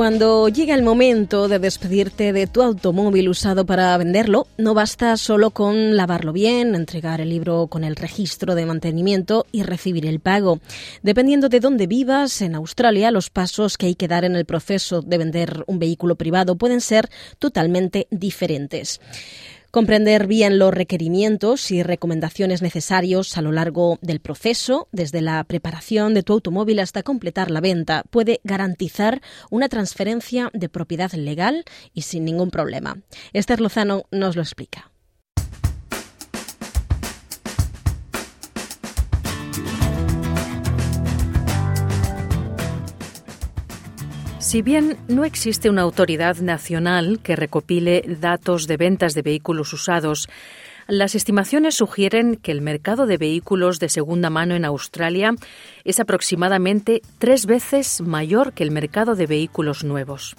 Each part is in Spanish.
Cuando llega el momento de despedirte de tu automóvil usado para venderlo, no basta solo con lavarlo bien, entregar el libro con el registro de mantenimiento y recibir el pago. Dependiendo de dónde vivas, en Australia los pasos que hay que dar en el proceso de vender un vehículo privado pueden ser totalmente diferentes. Comprender bien los requerimientos y recomendaciones necesarios a lo largo del proceso, desde la preparación de tu automóvil hasta completar la venta, puede garantizar una transferencia de propiedad legal y sin ningún problema. Esther Lozano nos lo explica. Si bien no existe una autoridad nacional que recopile datos de ventas de vehículos usados, las estimaciones sugieren que el mercado de vehículos de segunda mano en Australia es aproximadamente tres veces mayor que el mercado de vehículos nuevos.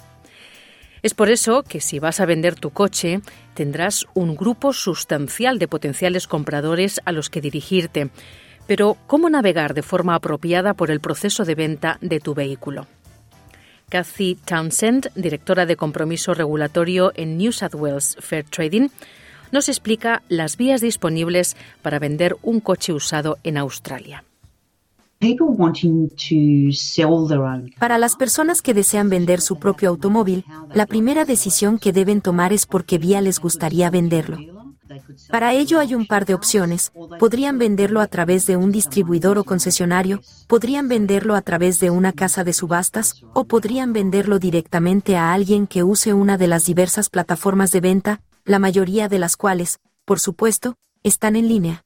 Es por eso que si vas a vender tu coche, tendrás un grupo sustancial de potenciales compradores a los que dirigirte. Pero, ¿cómo navegar de forma apropiada por el proceso de venta de tu vehículo? Cathy Townsend, directora de compromiso regulatorio en New South Wales Fair Trading, nos explica las vías disponibles para vender un coche usado en Australia. Para las personas que desean vender su propio automóvil, la primera decisión que deben tomar es por qué vía les gustaría venderlo. Para ello hay un par de opciones. Podrían venderlo a través de un distribuidor o concesionario, podrían venderlo a través de una casa de subastas, o podrían venderlo directamente a alguien que use una de las diversas plataformas de venta, la mayoría de las cuales, por supuesto, están en línea.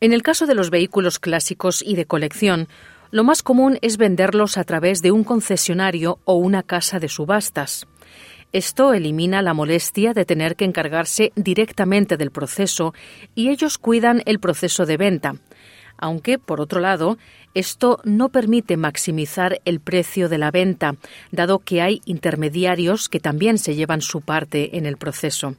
En el caso de los vehículos clásicos y de colección, lo más común es venderlos a través de un concesionario o una casa de subastas. Esto elimina la molestia de tener que encargarse directamente del proceso y ellos cuidan el proceso de venta. Aunque, por otro lado, esto no permite maximizar el precio de la venta, dado que hay intermediarios que también se llevan su parte en el proceso.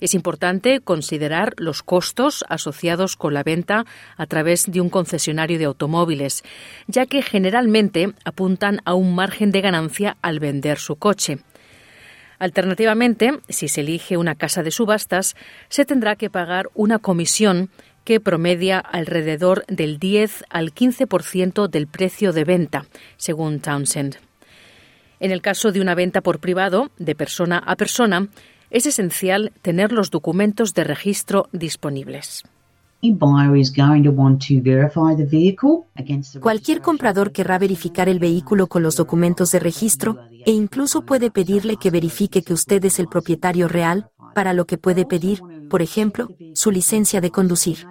Es importante considerar los costos asociados con la venta a través de un concesionario de automóviles, ya que generalmente apuntan a un margen de ganancia al vender su coche. Alternativamente, si se elige una casa de subastas, se tendrá que pagar una comisión que promedia alrededor del 10 al 15% del precio de venta, según Townsend. En el caso de una venta por privado, de persona a persona, es esencial tener los documentos de registro disponibles. Cualquier comprador querrá verificar el vehículo con los documentos de registro e incluso puede pedirle que verifique que usted es el propietario real, para lo que puede pedir, por ejemplo, su licencia de conducir.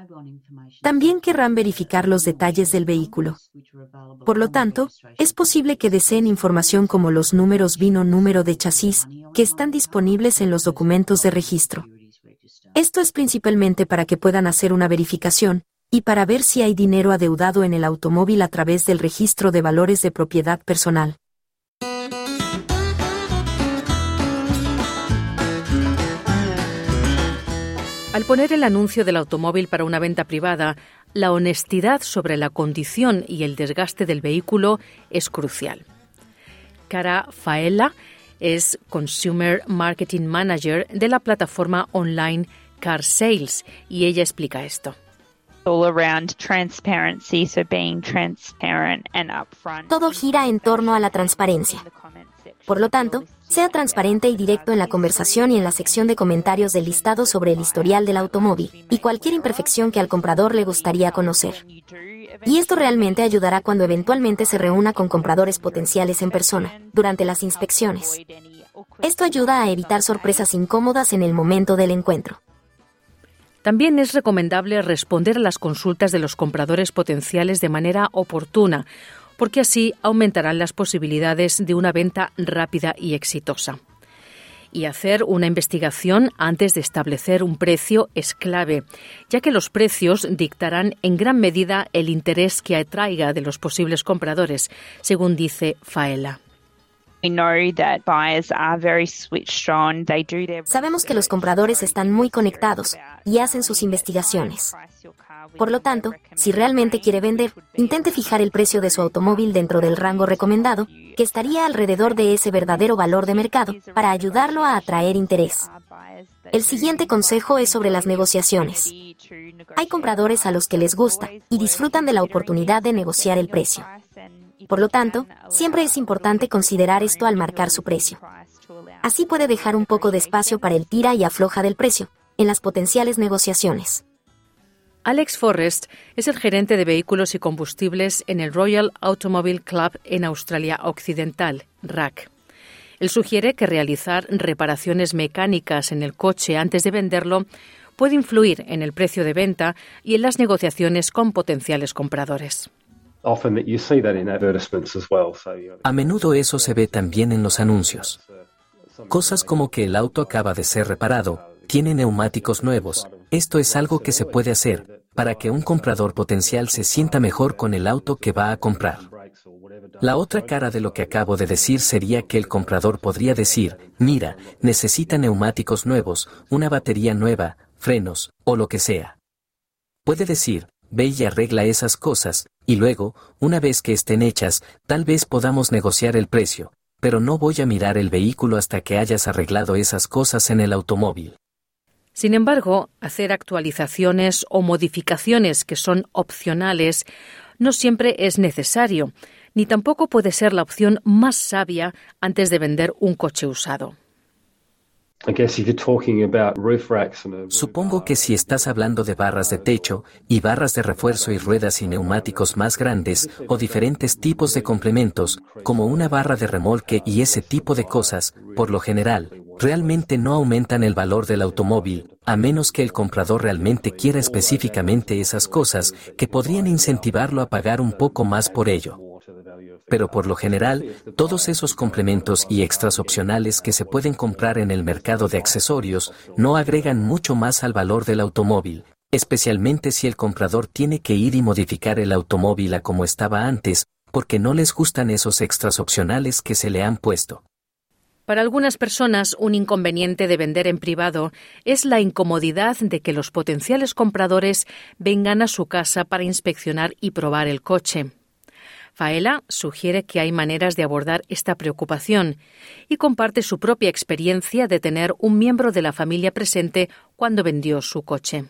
También querrán verificar los detalles del vehículo. Por lo tanto, es posible que deseen información como los números vino número de chasis, que están disponibles en los documentos de registro. Esto es principalmente para que puedan hacer una verificación, y para ver si hay dinero adeudado en el automóvil a través del registro de valores de propiedad personal. Al poner el anuncio del automóvil para una venta privada, la honestidad sobre la condición y el desgaste del vehículo es crucial. Cara Faela es Consumer Marketing Manager de la plataforma online Car Sales y ella explica esto. Todo gira en torno a la transparencia. Por lo tanto, sea transparente y directo en la conversación y en la sección de comentarios del listado sobre el historial del automóvil y cualquier imperfección que al comprador le gustaría conocer. Y esto realmente ayudará cuando eventualmente se reúna con compradores potenciales en persona, durante las inspecciones. Esto ayuda a evitar sorpresas incómodas en el momento del encuentro. También es recomendable responder a las consultas de los compradores potenciales de manera oportuna, porque así aumentarán las posibilidades de una venta rápida y exitosa. Y hacer una investigación antes de establecer un precio es clave, ya que los precios dictarán en gran medida el interés que atraiga de los posibles compradores, según dice Faela. Sabemos que los compradores están muy conectados y hacen sus investigaciones. Por lo tanto, si realmente quiere vender, intente fijar el precio de su automóvil dentro del rango recomendado, que estaría alrededor de ese verdadero valor de mercado, para ayudarlo a atraer interés. El siguiente consejo es sobre las negociaciones. Hay compradores a los que les gusta y disfrutan de la oportunidad de negociar el precio. Por lo tanto, siempre es importante considerar esto al marcar su precio. Así puede dejar un poco de espacio para el tira y afloja del precio en las potenciales negociaciones. Alex Forrest es el gerente de vehículos y combustibles en el Royal Automobile Club en Australia Occidental, RAC. Él sugiere que realizar reparaciones mecánicas en el coche antes de venderlo puede influir en el precio de venta y en las negociaciones con potenciales compradores. A menudo eso se ve también en los anuncios. Cosas como que el auto acaba de ser reparado, tiene neumáticos nuevos. Esto es algo que se puede hacer para que un comprador potencial se sienta mejor con el auto que va a comprar. La otra cara de lo que acabo de decir sería que el comprador podría decir, mira, necesita neumáticos nuevos, una batería nueva, frenos, o lo que sea. Puede decir, ve y arregla esas cosas, y luego, una vez que estén hechas, tal vez podamos negociar el precio, pero no voy a mirar el vehículo hasta que hayas arreglado esas cosas en el automóvil. Sin embargo, hacer actualizaciones o modificaciones que son opcionales no siempre es necesario, ni tampoco puede ser la opción más sabia antes de vender un coche usado. Supongo que si estás hablando de barras de techo y barras de refuerzo y ruedas y neumáticos más grandes o diferentes tipos de complementos, como una barra de remolque y ese tipo de cosas, por lo general, realmente no aumentan el valor del automóvil, a menos que el comprador realmente quiera específicamente esas cosas que podrían incentivarlo a pagar un poco más por ello pero por lo general, todos esos complementos y extras opcionales que se pueden comprar en el mercado de accesorios no agregan mucho más al valor del automóvil, especialmente si el comprador tiene que ir y modificar el automóvil a como estaba antes, porque no les gustan esos extras opcionales que se le han puesto. Para algunas personas, un inconveniente de vender en privado es la incomodidad de que los potenciales compradores vengan a su casa para inspeccionar y probar el coche. Faela sugiere que hay maneras de abordar esta preocupación y comparte su propia experiencia de tener un miembro de la familia presente cuando vendió su coche.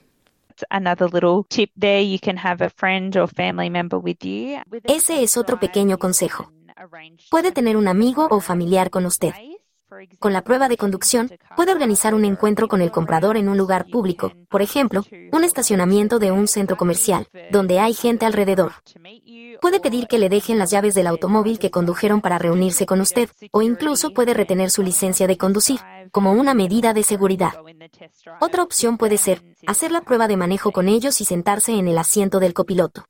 Ese es otro pequeño consejo. Puede tener un amigo o familiar con usted. Con la prueba de conducción, puede organizar un encuentro con el comprador en un lugar público, por ejemplo, un estacionamiento de un centro comercial, donde hay gente alrededor. Puede pedir que le dejen las llaves del automóvil que condujeron para reunirse con usted, o incluso puede retener su licencia de conducir, como una medida de seguridad. Otra opción puede ser hacer la prueba de manejo con ellos y sentarse en el asiento del copiloto.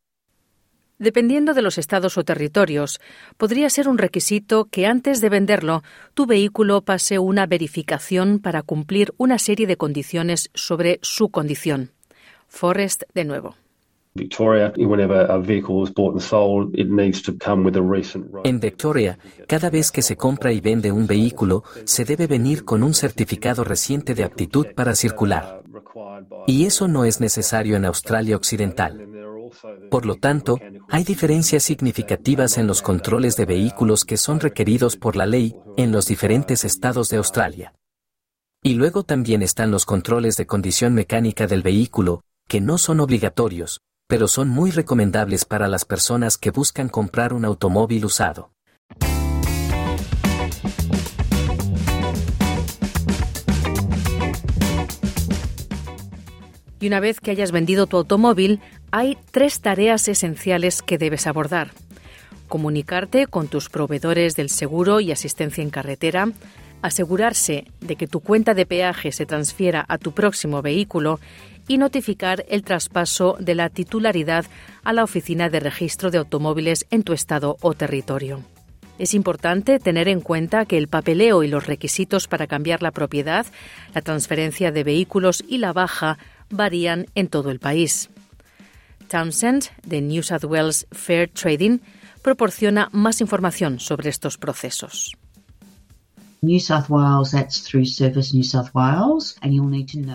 Dependiendo de los estados o territorios, podría ser un requisito que antes de venderlo tu vehículo pase una verificación para cumplir una serie de condiciones sobre su condición. Forrest de nuevo. En Victoria, cada vez que se compra y vende un vehículo, se debe venir con un certificado reciente de aptitud para circular. Y eso no es necesario en Australia Occidental. Por lo tanto, hay diferencias significativas en los controles de vehículos que son requeridos por la ley en los diferentes estados de Australia. Y luego también están los controles de condición mecánica del vehículo, que no son obligatorios, pero son muy recomendables para las personas que buscan comprar un automóvil usado. Y una vez que hayas vendido tu automóvil, hay tres tareas esenciales que debes abordar. Comunicarte con tus proveedores del seguro y asistencia en carretera, asegurarse de que tu cuenta de peaje se transfiera a tu próximo vehículo y notificar el traspaso de la titularidad a la Oficina de Registro de Automóviles en tu estado o territorio. Es importante tener en cuenta que el papeleo y los requisitos para cambiar la propiedad, la transferencia de vehículos y la baja varían en todo el país. Townsend, de New South Wales Fair Trading, proporciona más información sobre estos procesos.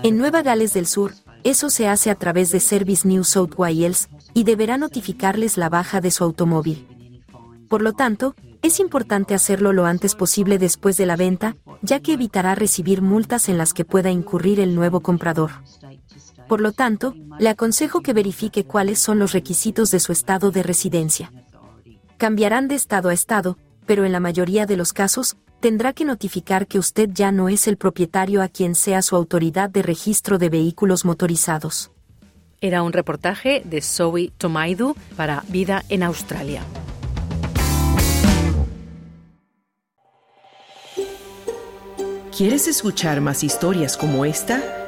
En Nueva Gales del Sur, eso se hace a través de Service New South Wales y deberá notificarles la baja de su automóvil. Por lo tanto, es importante hacerlo lo antes posible después de la venta, ya que evitará recibir multas en las que pueda incurrir el nuevo comprador. Por lo tanto, le aconsejo que verifique cuáles son los requisitos de su estado de residencia. Cambiarán de estado a estado, pero en la mayoría de los casos, tendrá que notificar que usted ya no es el propietario a quien sea su autoridad de registro de vehículos motorizados. Era un reportaje de Zoe Tomaidu para Vida en Australia. ¿Quieres escuchar más historias como esta?